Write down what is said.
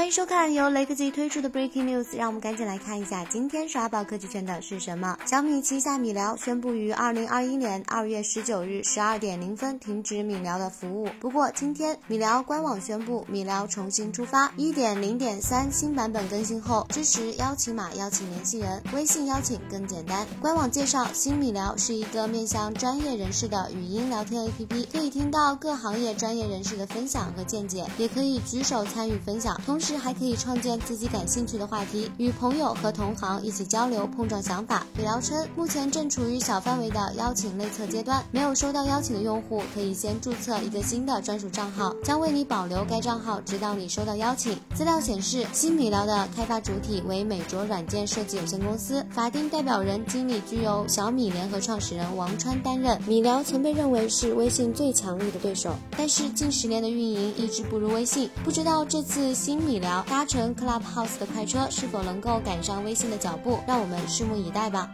欢迎收看由雷科技推出的 Breaking News，让我们赶紧来看一下今天刷爆科技圈的是什么。小米旗下米聊宣布于二零二一年二月十九日十二点零分停止米聊的服务。不过今天米聊官网宣布，米聊重新出发，一点零点三新版本更新后，支持邀请码邀请联系人，微信邀请更简单。官网介绍，新米聊是一个面向专业人士的语音聊天 APP，可以听到各行业专业人士的分享和见解，也可以举手参与分享，同。时时还可以创建自己感兴趣的话题，与朋友和同行一起交流、碰撞想法。米聊称，目前正处于小范围的邀请内测阶段，没有收到邀请的用户可以先注册一个新的专属账号，将为你保留该账号直到你收到邀请。资料显示，新米聊的开发主体为美卓软件设计有限公司，法定代表人经理具由小米联合创始人王川担任。米聊曾被认为是微信最强力的对手，但是近十年的运营一直不如微信，不知道这次新。米聊搭乘 Clubhouse 的快车，是否能够赶上微信的脚步？让我们拭目以待吧。